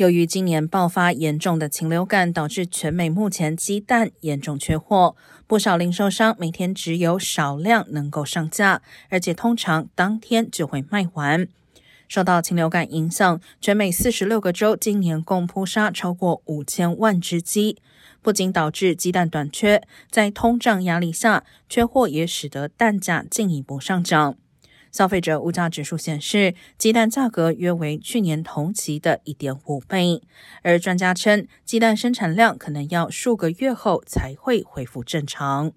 由于今年爆发严重的禽流感，导致全美目前鸡蛋严重缺货，不少零售商每天只有少量能够上架，而且通常当天就会卖完。受到禽流感影响，全美四十六个州今年共扑杀超过五千万只鸡，不仅导致鸡蛋短缺，在通胀压力下，缺货也使得蛋价进一步上涨。消费者物价指数显示，鸡蛋价格约为去年同期的一点五倍，而专家称，鸡蛋生产量可能要数个月后才会恢复正常。